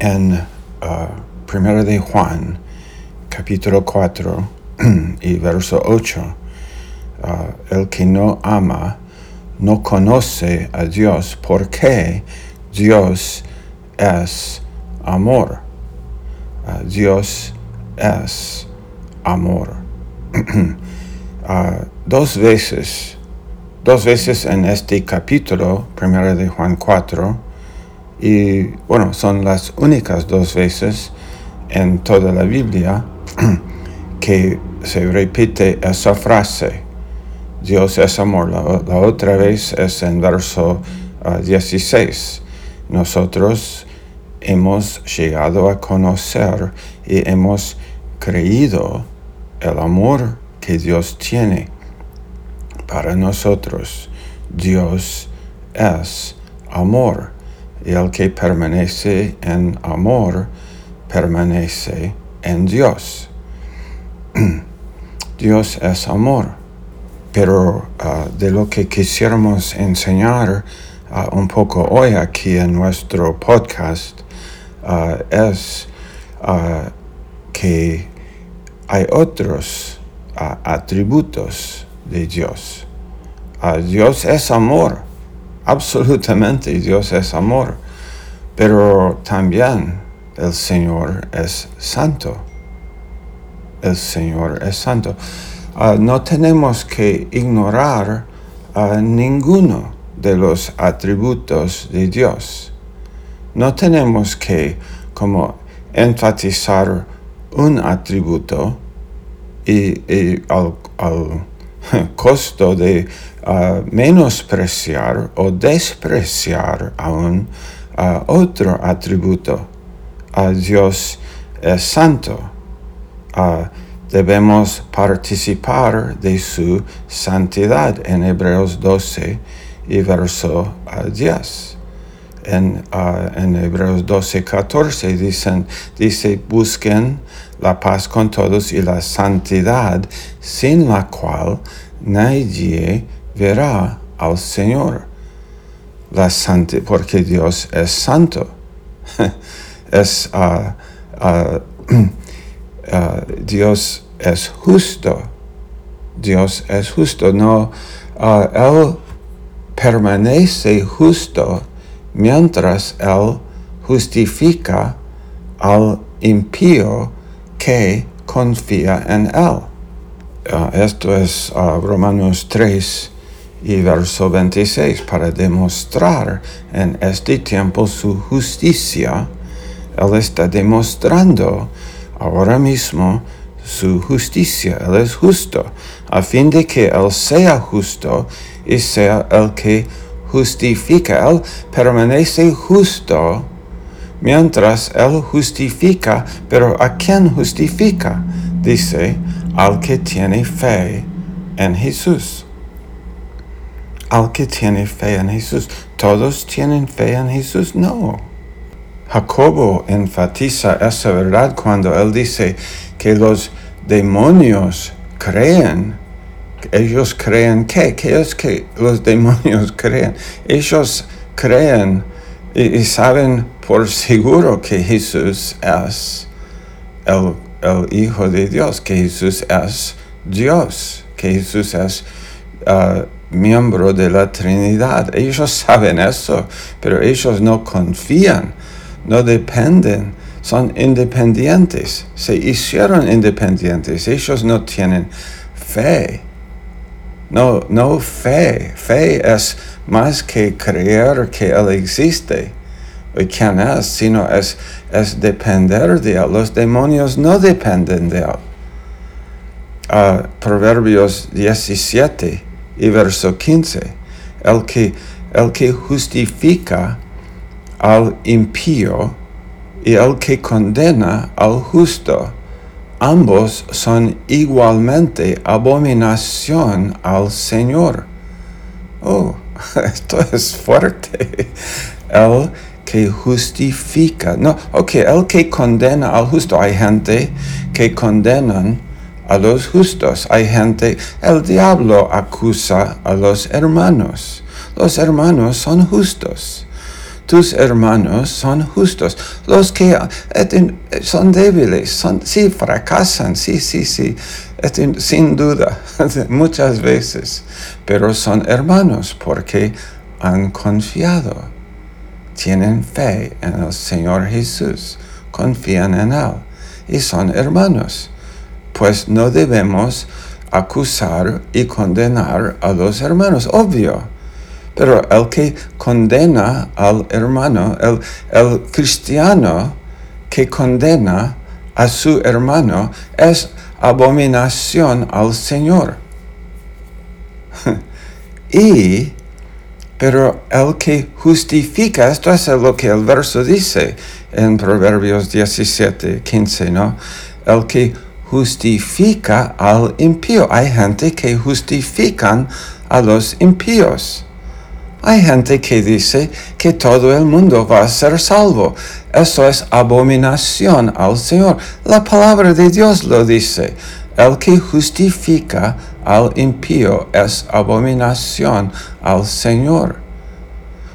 en uh, Primera de Juan, capítulo 4 y verso 8, uh, el que no ama no conoce a Dios porque Dios es amor. Uh, Dios es amor. Uh, dos veces, dos veces en este capítulo, primero de Juan 4, y bueno, son las únicas dos veces en toda la Biblia que se repite esa frase. Dios es amor. La, otra vez es en verso 16. Ah, Nosotros hemos llegado a conocer y hemos creído el amor que Dios tiene para nosotros. Dios es amor. Y el que permanece en amor, permanece en Dios. Dios es amor. Pero uh, de lo que quisiéramos enseñar uh, un poco hoy aquí en nuestro podcast uh, es que hay otros atributos de Dios. Dios es amor, absolutamente Dios es amor, pero también el Señor es santo. El Señor es santo. Uh, no tenemos que ignorar uh, ninguno de los atributos de Dios. No tenemos que como enfatizar un atributo y, al, costo de uh, menospreciar o despreciar aún otro atributo a Dios es santo. debemos participar de su santidad en Hebreos 12 y verso 10. En, en, Hebreos 12, 14 dicen, dice, busquen la paz con todos y la santidad sin la cual nadie verá al Señor. La santidad, porque Dios es santo. es uh, uh, uh, Dios es justo. Dios es justo. No, Él permanece justo mientras Él justifica al impío que confía en Él. esto es Romanos 3 y verso 26 para demostrar en este tiempo su justicia él está demostrando ahora mismo su justicia. Él es justo, a fin de que Él sea justo y sea el que justifica. Él permanece justo mientras Él justifica, pero ¿a quién justifica? Dice, al que tiene fe en Jesús. Al que tiene fe en Jesús. ¿Todos tienen fe en Jesús? No. Jacobo enfatiza esa verdad cuando él dice que los demonios creen. Ellos creen qué? ¿Qué es que los demonios creen? Ellos creen y, saben por seguro que Jesús es el, Hijo de Dios, que Jesús es Dios, que Jesús es uh, miembro de la Trinidad. Ellos saben eso, pero ellos no confían no dependen, son independientes, se hicieron independientes, ellos no tienen fe. No, no fe, fe es más que creer que Él existe y quién es, sino es, es depender de Él. Los demonios no dependen de Él. Uh, Proverbios 17 y verso 15. El que, el que justifica al impío y el que condena al justo. Ambos son igualmente abominación al Señor. Oh, esto es fuerte. El que justifica. No, ok, el que condena al justo. Hay gente que condenan a los justos. Hay gente, el diablo acusa a los hermanos. Los hermanos son justos. Tus hermanos son justos. Los que son débiles, son, sí, fracasan, sí, sí, sí, sin duda, muchas veces, pero son hermanos porque han confiado, tienen fe en el Señor Jesús, confían en Él y son hermanos. Pues no debemos acusar y condenar a los hermanos, obvio pero el que condena al hermano, el, el cristiano que condena a su hermano es abominación al Señor. y, pero el que justifica, esto es lo que el verso dice en Proverbios 17, 15, ¿no? El que justifica al impío. Hay gente que justifican a los impíos. Hay gente que dice que todo el mundo va a ser salvo. Eso es abominación al Señor. La palabra de Dios lo dice. El que justifica al impío es abominación al Señor.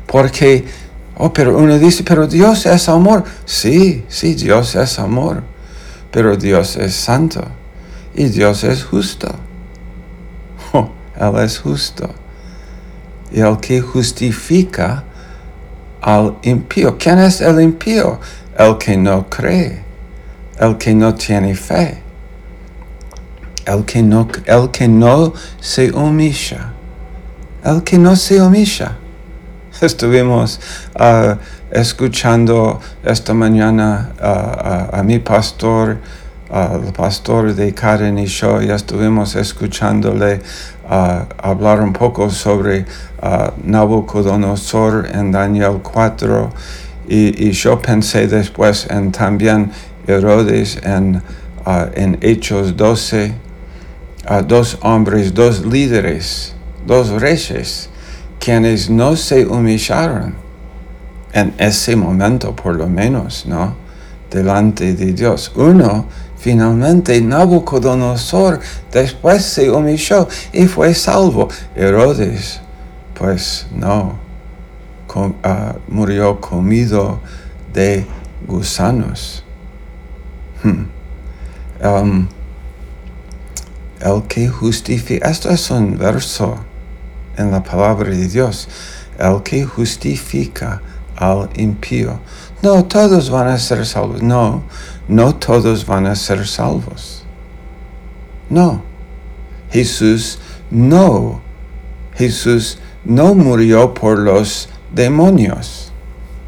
Porque, oh, pero uno dice, pero Dios es amor. Sí, sí, Dios es amor. Pero Dios es santo. Y Dios es justo. Oh, él es justo y el que justifica al impío. ¿Quién es el impío? El que no cree, el que no tiene fe, el que no, el que no se humilla, el que no se humilla. Estuvimos uh, escuchando esta mañana uh, a mi pastor, al pastor de Karen y yo, ya estuvimos escuchándole hablar un poco sobre Nabucodonosor en Daniel 4 y, yo pensé después en también Herodes en, en Hechos 12, dos hombres, dos líderes, dos reyes, quienes no se humillaron en ese momento por lo menos, ¿no? Delante de Dios. Uno Finalmente Nabucodonosor después se humilló y fue salvo. Herodes, pues no, ah, murió comido de gusanos. Hmm. Um, el que justifica, esto es un verso en la palabra de Dios, el que justifica al impío. No, todos van a ser salvos. No, no todos van a ser salvos. No. Jesús no. Jesús no murió por los demonios.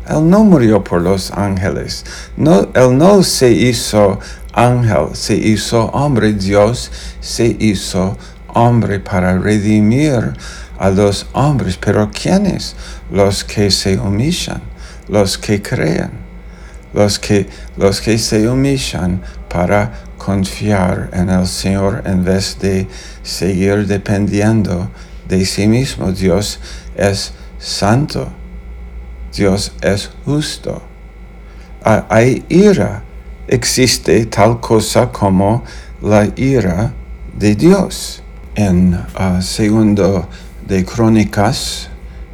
Él no murió por los ángeles. No, él no se hizo ángel, se hizo hombre. Dios se hizo hombre para redimir a los hombres. Pero ¿quiénes? Los que se humillan, los que creen los que, los que se humillan para confiar en el Señor en vez de seguir dependiendo de sí mismo. Dios es santo. Dios es justo. Hay ira. Existe tal cosa como la ira de Dios. En uh, segundo de Crónicas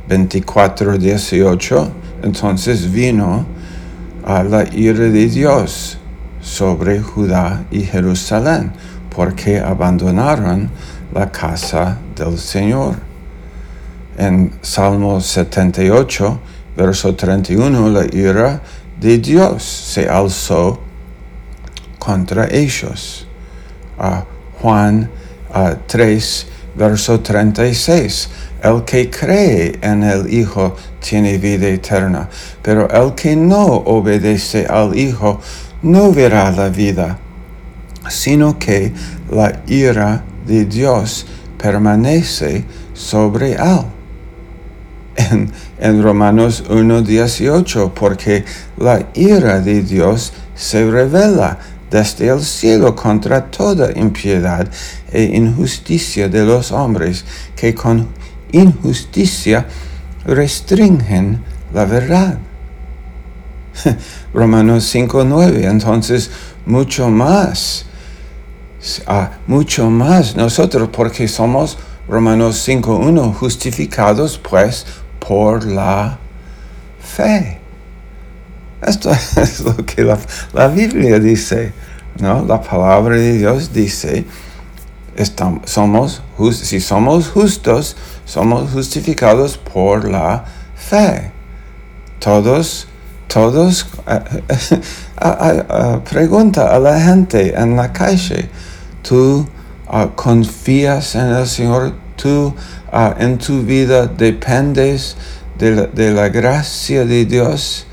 24, 18, entonces vino a la ira de Dios sobre Judá y Jerusalén, porque abandonaron la casa del Señor. En Salmo 78, verso 31, la ira de Dios se alzó contra ellos. Juan 3, verso 36, el que cree en el Hijo tiene vida eterna, pero el que no obedece al Hijo no verá la vida, sino que la ira de Dios permanece sobre él. En, en Romanos 1.18, porque la ira de Dios se revela desde el cielo contra toda impiedad e injusticia de los hombres que con injusticia restringen la verdad. Romanos 5.9, entonces mucho más, ah, mucho más nosotros porque somos Romanos 5.1 justificados pues por la fe. Esto es lo que la, Biblia dice, ¿no? La palabra de Dios dice, estamos, somos, si somos justos, somos justificados por la fe. Todos, todos, pregunta a la gente en la calle, ¿tú ah, confías en el Señor? ¿Tú ah, en tu vida dependes de la, gracia de Dios?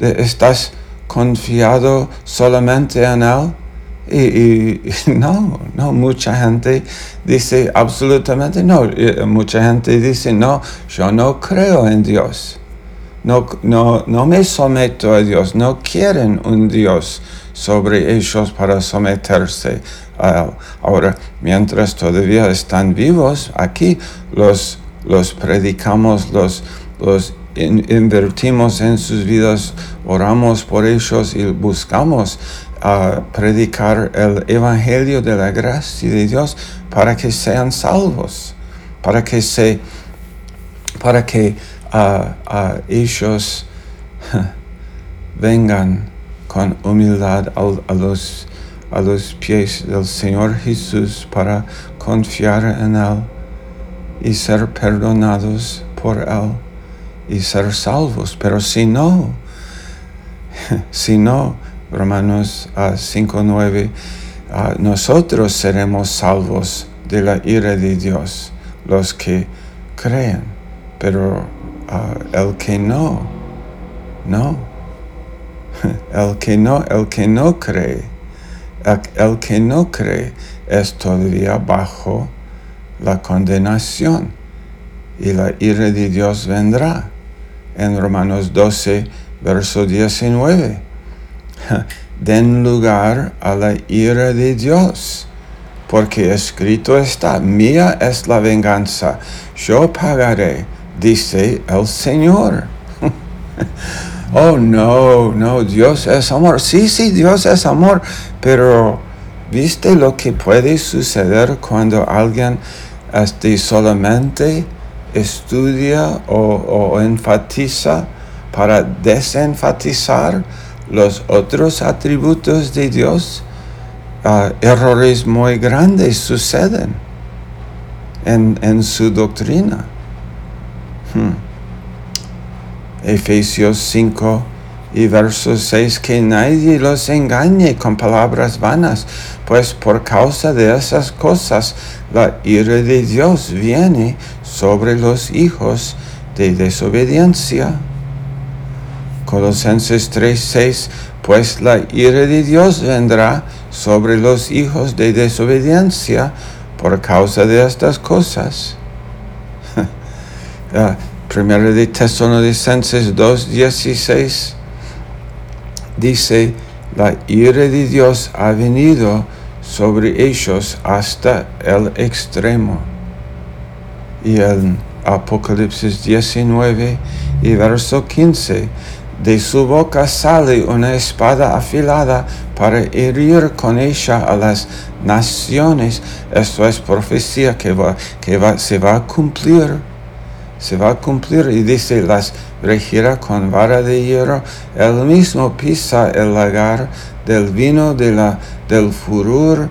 ¿Estás confiado solamente en Él? Y, no, no, mucha gente dice absolutamente no. Mucha gente dice, no, yo no creo en Dios. No, no, no me someto a Dios. No quieren un Dios sobre ellos para someterse a Él. Ahora, mientras todavía están vivos, aquí los, los predicamos, los, los invertimos en sus vidas, oramos por ellos y buscamos a predicar el Evangelio de la gracia de Dios para que sean salvos, para que se, para que ellos vengan con humildad a, los, a los pies del Señor Jesús para confiar en Él y ser perdonados por Él y ser salvos. Pero si no, si no, Romanos 5.9, ah, nosotros seremos salvos de la ira de Dios, los que creen, pero ah, el que no, no, el que no, el que no cree, el que no cree es todavía bajo la condenación y la ira de Dios vendrá. En Romanos 12, verso 19 den lugar a la ira de Dios, porque escrito está, mía es la venganza, yo pagaré, dice el Señor. oh, no, no, Dios es amor. Sí, sí, Dios es amor, pero ¿viste lo que puede suceder cuando alguien este, solamente estudia o, enfatiza para desenfatizar? los otros atributos de Dios, ah, errores muy grandes suceden en, su doctrina. Hmm. Efesios 5 y verso 6, que nadie los engañe con palabras vanas, pues por causa de esas cosas la ira de Dios viene sobre los hijos de desobediencia. Colosenses 3:6, pues la ira de Dios vendrá sobre los hijos de desobediencia por causa de estas cosas. Primero de Tesalonicenses 2:16 dice, la ira de Dios ha venido sobre ellos hasta el extremo. Y en Apocalipsis 19 y verso 15 de su boca sale una espada afilada para herir con ella a las naciones. Esto es profecía que, va, que va, se va a cumplir. Se va a cumplir y dice, las regirá con vara de hierro. Él mismo pisa el lagar del vino de la, del furor,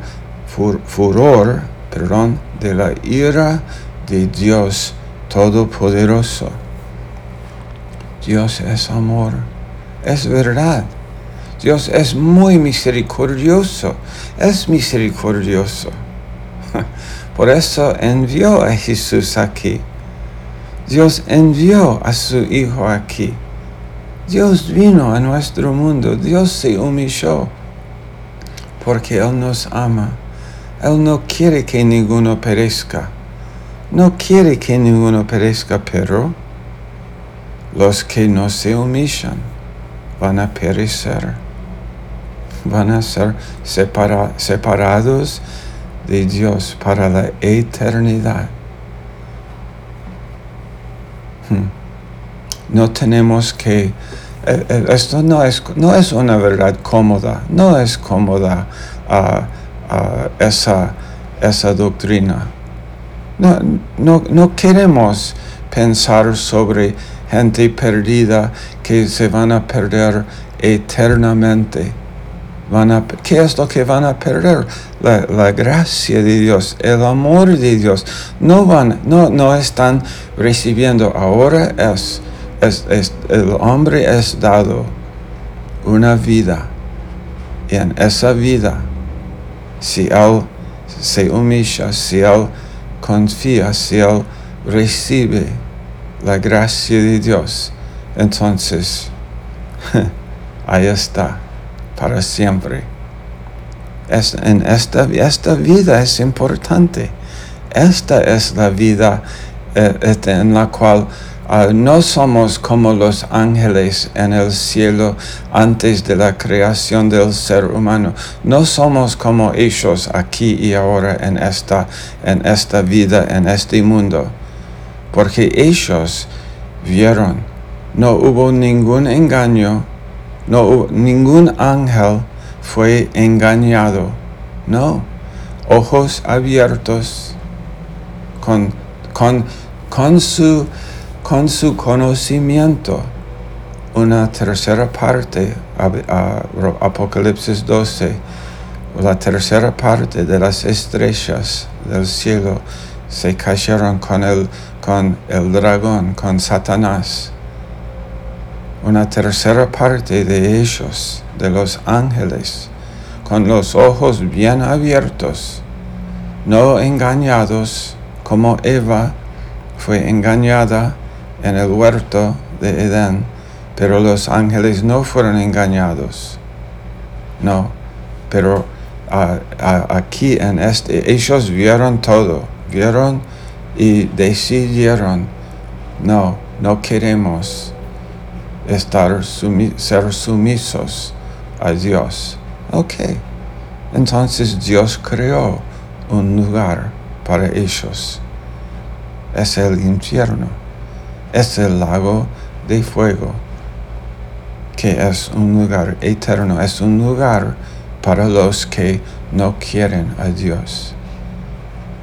furor perdón, de la ira de Dios Todopoderoso. Dios es amor, es verdad. Dios es muy misericordioso, es misericordioso. Por eso envió a Jesús aquí. Dios envió a su Hijo aquí. Dios vino a nuestro mundo, Dios se humilló porque Él nos ama. Él no quiere que ninguno perezca. No quiere que ninguno perezca, pero los que no se humillan van a perecer, van a ser separados de Dios para la eternidad. Hmm. No tenemos que... Eh, eh, esto no es, no es una verdad cómoda, no es cómoda ah, ah, esa, esa doctrina. No, no, no queremos pensar sobre gente perdida que se van a perder eternamente. Van a, ¿Qué es lo que van a perder? La, gracia de Dios, el amor de Dios. No van, no, no están recibiendo. Ahora es, es, el hombre es dado una vida. Y en esa vida, si él se humilla, si él confía, si él recibe la gracia de Dios, entonces ahí está, para siempre. en esta, esta vida es importante. Esta es la vida eh, este, en la cual ah, no somos como los ángeles en el cielo antes de la creación del ser humano. No somos como ellos aquí y ahora en esta, en esta vida, en este mundo. Porque ellos vieron, no hubo ningún engaño, no ningún ángel fue engañado. No, ojos abiertos con, con, con, su, con su conocimiento. Una tercera parte, Apocalipsis 12, la tercera parte de las estrellas del cielo se cayeron con el, con el dragón, con Satanás una tercera parte de ellos, de los ángeles, con los ojos bien abiertos, no engañados como Eva fue engañada en el huerto de Edén, pero los ángeles no fueron engañados. No, pero aquí en este, ellos vieron todo, vieron y decidieron, no, no queremos estar ser sumisos a Dios. Ok, entonces Dios creó un lugar para ellos. Es el infierno, es el lago de fuego, que es un lugar eterno, es un lugar para los que no quieren a Dios.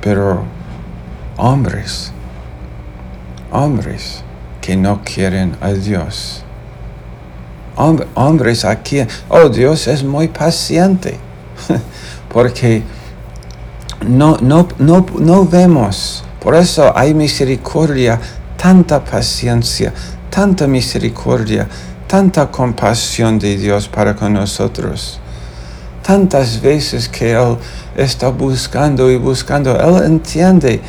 Pero hombres, hombres que no quieren a Dios, hombres aquí, oh Dios es muy paciente, porque no, no, no, no vemos, por eso hay misericordia, tanta paciencia, tanta misericordia, tanta compasión de Dios para con nosotros. Tantas veces que Él está buscando y buscando, Él entiende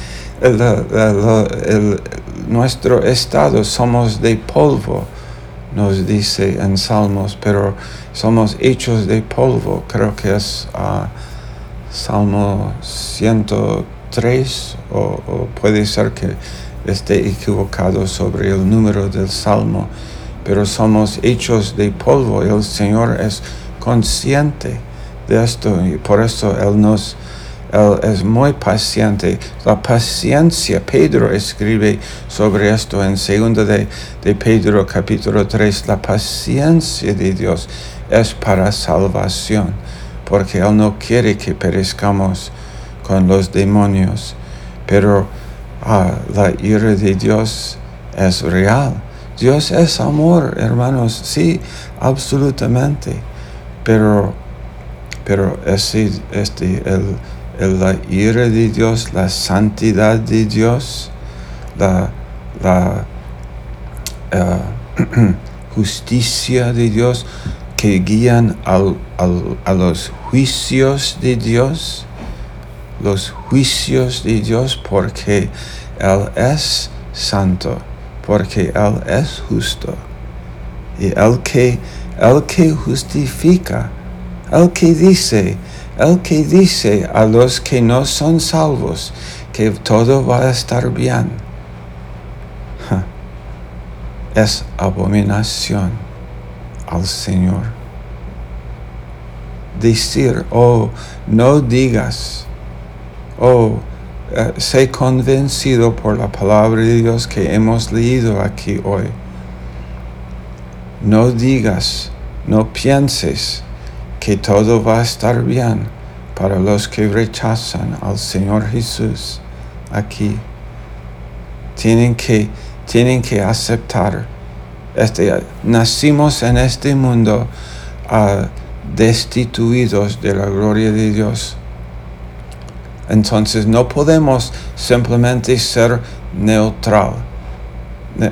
nuestro estado, somos de polvo nos dice en Salmos, pero somos hechos de polvo, creo que es uh, Salmo 103 o, puede ser que esté equivocado sobre el número del Salmo, pero somos hechos de polvo. El Señor es consciente de esto y por eso Él nos él es muy paciente. La paciencia, Pedro escribe sobre esto en 2 de, de Pedro capítulo 3. La paciencia de Dios es para salvación, porque Él no quiere que perezcamos con los demonios. Pero ah, la ira de Dios es real. Dios es amor, hermanos, sí, absolutamente. Pero, pero este, este el, la ira de Dios, la santidad de Dios, la, eh, justicia de Dios que guían a los juicios de Dios, los juicios de Dios porque Él es santo, porque Él es justo. Y Él que, el que justifica, el que dice, el que dice a los que no son salvos que todo va a estar bien, es abominación al Señor. Decir, oh, no digas, oh, eh, sé convencido por la palabra de Dios que hemos leído aquí hoy. No digas, no pienses que todo va a estar bien para los que rechazan al Señor Jesús aquí. Tienen que, tienen que aceptar Este, nacimos en este mundo uh, destituidos de la gloria de Dios. Entonces no podemos simplemente ser neutral.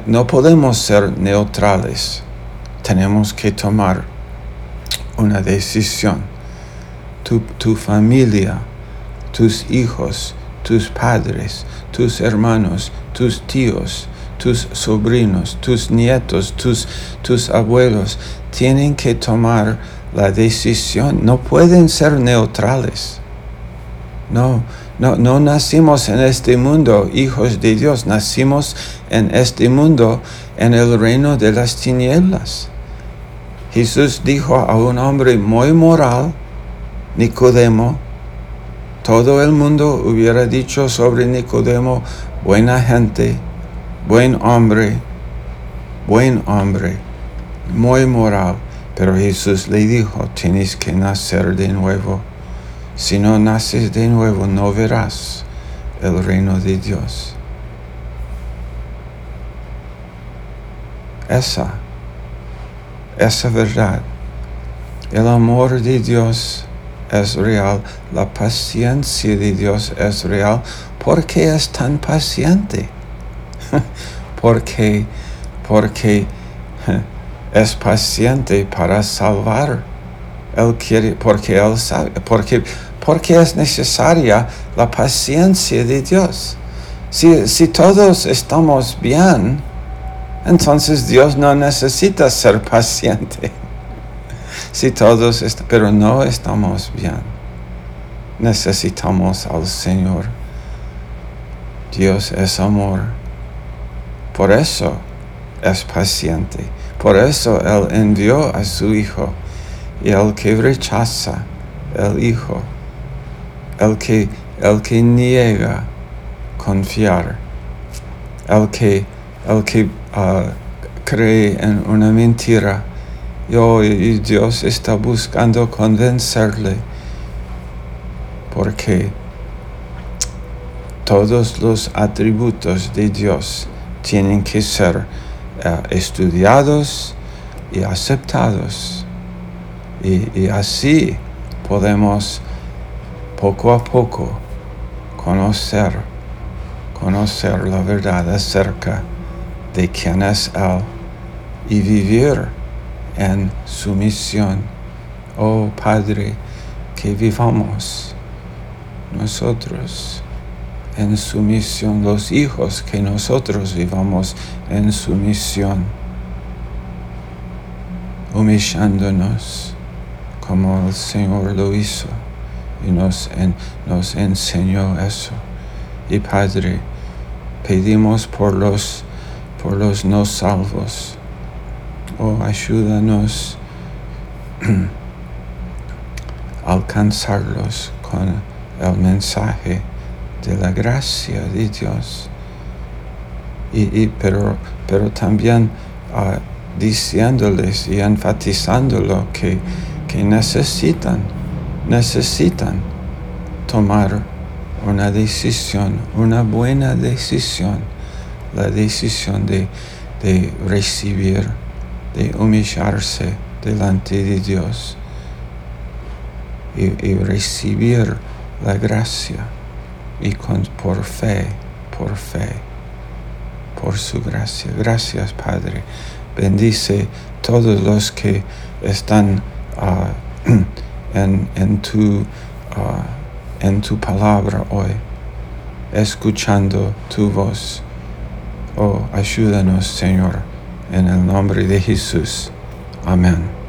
No podemos ser neutrales. Tenemos que tomar una decisión. Tu, tu familia, tus hijos, tus padres, tus hermanos, tus tíos, tus sobrinos, tus nietos, tus, tus abuelos, tienen que tomar la decisión. No pueden ser neutrales. No, no, no nacimos en este mundo hijos de Dios, nacimos en este mundo en el reino de las tinieblas. Jesús dijo a un hombre muy moral, Nicodemo, todo el mundo hubiera dicho sobre Nicodemo, buena gente, buen hombre, buen hombre, muy moral. Pero Jesús le dijo, tienes que nacer de nuevo. Si no naces de nuevo, no verás el reino de Dios. Esa, esa verdad. El amor de Dios es real, la paciencia de Dios es real. ¿Por qué es tan paciente? porque, es paciente para salvar. Él quiere, porque Él sabe, porque, es necesaria la paciencia de Dios. Si todos estamos bien, entonces Dios no necesita ser paciente. Si todos, pero no estamos bien, necesitamos al Señor. Dios es amor. Por eso es paciente. Por eso Él envió a su Hijo. Y el que rechaza el Hijo, el que, el que niega confiar, el que, el que uh, cree en una mentira, y Dios está buscando convencerle, porque todos los atributos de Dios tienen que ser eh, estudiados y aceptados. Y, así podemos poco a poco conocer, conocer la verdad acerca de quién es Él y vivir en sumisión. Oh Padre, que vivamos nosotros en sumisión, los hijos que nosotros vivamos en sumisión, humillándonos como el Señor lo hizo y nos, nos enseñó eso. Y Padre, pedimos por los, por los no salvos. Oh, ayúdanos a alcanzarlos con el mensaje de la gracia de Dios. Y, pero, pero también uh, diciéndoles y enfatizándolo que, que necesitan, necesitan tomar una decisión, una buena decisión, la decisión de, de recibir, de humillarse delante de Dios y, y recibir la gracia y con, por fe, por fe, por su gracia. Gracias, Padre. Bendice todos los que están uh, en, en, tu, uh, en tu palabra hoy, escuchando tu voz. Oh, ayúdanos, Señor, en el nombre de Jesús. Amén.